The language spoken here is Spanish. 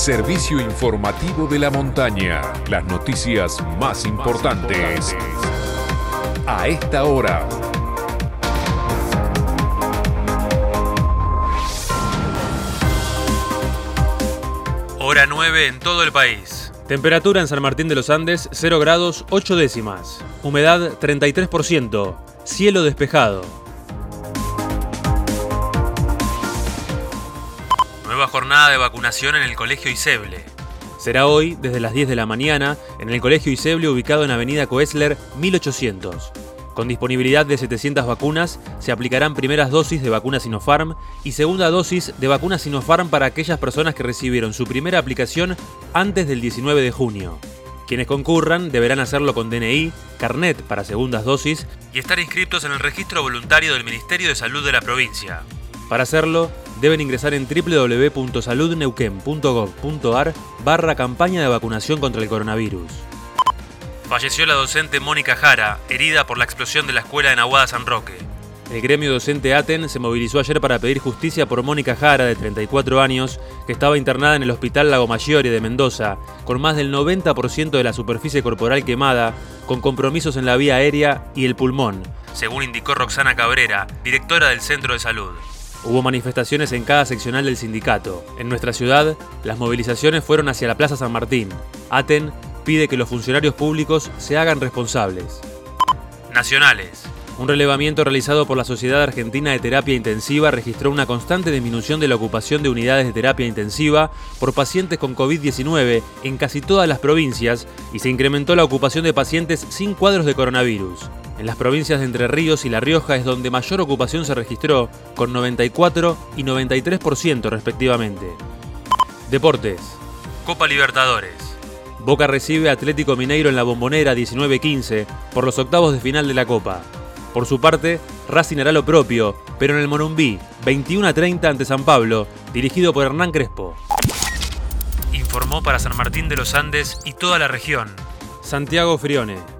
servicio informativo de la montaña. Las noticias más importantes a esta hora. Hora 9 en todo el país. Temperatura en San Martín de los Andes 0 grados 8 décimas. Humedad 33%. Cielo despejado. Nueva jornada de vacunación en el Colegio Iseble. Será hoy, desde las 10 de la mañana, en el Colegio Iseble ubicado en Avenida Coesler 1800. Con disponibilidad de 700 vacunas, se aplicarán primeras dosis de vacuna Sinopharm y segunda dosis de vacuna Sinopharm para aquellas personas que recibieron su primera aplicación antes del 19 de junio. Quienes concurran deberán hacerlo con DNI, carnet para segundas dosis y estar inscritos en el registro voluntario del Ministerio de Salud de la provincia. Para hacerlo, deben ingresar en www.saludneuquén.gov.ar barra campaña de vacunación contra el coronavirus. Falleció la docente Mónica Jara, herida por la explosión de la escuela de Nahuada San Roque. El gremio docente ATEN se movilizó ayer para pedir justicia por Mónica Jara, de 34 años, que estaba internada en el Hospital Lago Maggiore de Mendoza, con más del 90% de la superficie corporal quemada, con compromisos en la vía aérea y el pulmón, según indicó Roxana Cabrera, directora del Centro de Salud. Hubo manifestaciones en cada seccional del sindicato. En nuestra ciudad, las movilizaciones fueron hacia la Plaza San Martín. ATEN pide que los funcionarios públicos se hagan responsables. Nacionales. Un relevamiento realizado por la Sociedad Argentina de Terapia Intensiva registró una constante disminución de la ocupación de unidades de terapia intensiva por pacientes con COVID-19 en casi todas las provincias y se incrementó la ocupación de pacientes sin cuadros de coronavirus. En las provincias de Entre Ríos y La Rioja es donde mayor ocupación se registró, con 94 y 93% respectivamente. Deportes. Copa Libertadores. Boca recibe a Atlético Mineiro en la Bombonera 19-15 por los octavos de final de la Copa. Por su parte, Racing hará lo propio, pero en el Morumbí, 21 30 ante San Pablo, dirigido por Hernán Crespo. Informó para San Martín de los Andes y toda la región. Santiago Frione.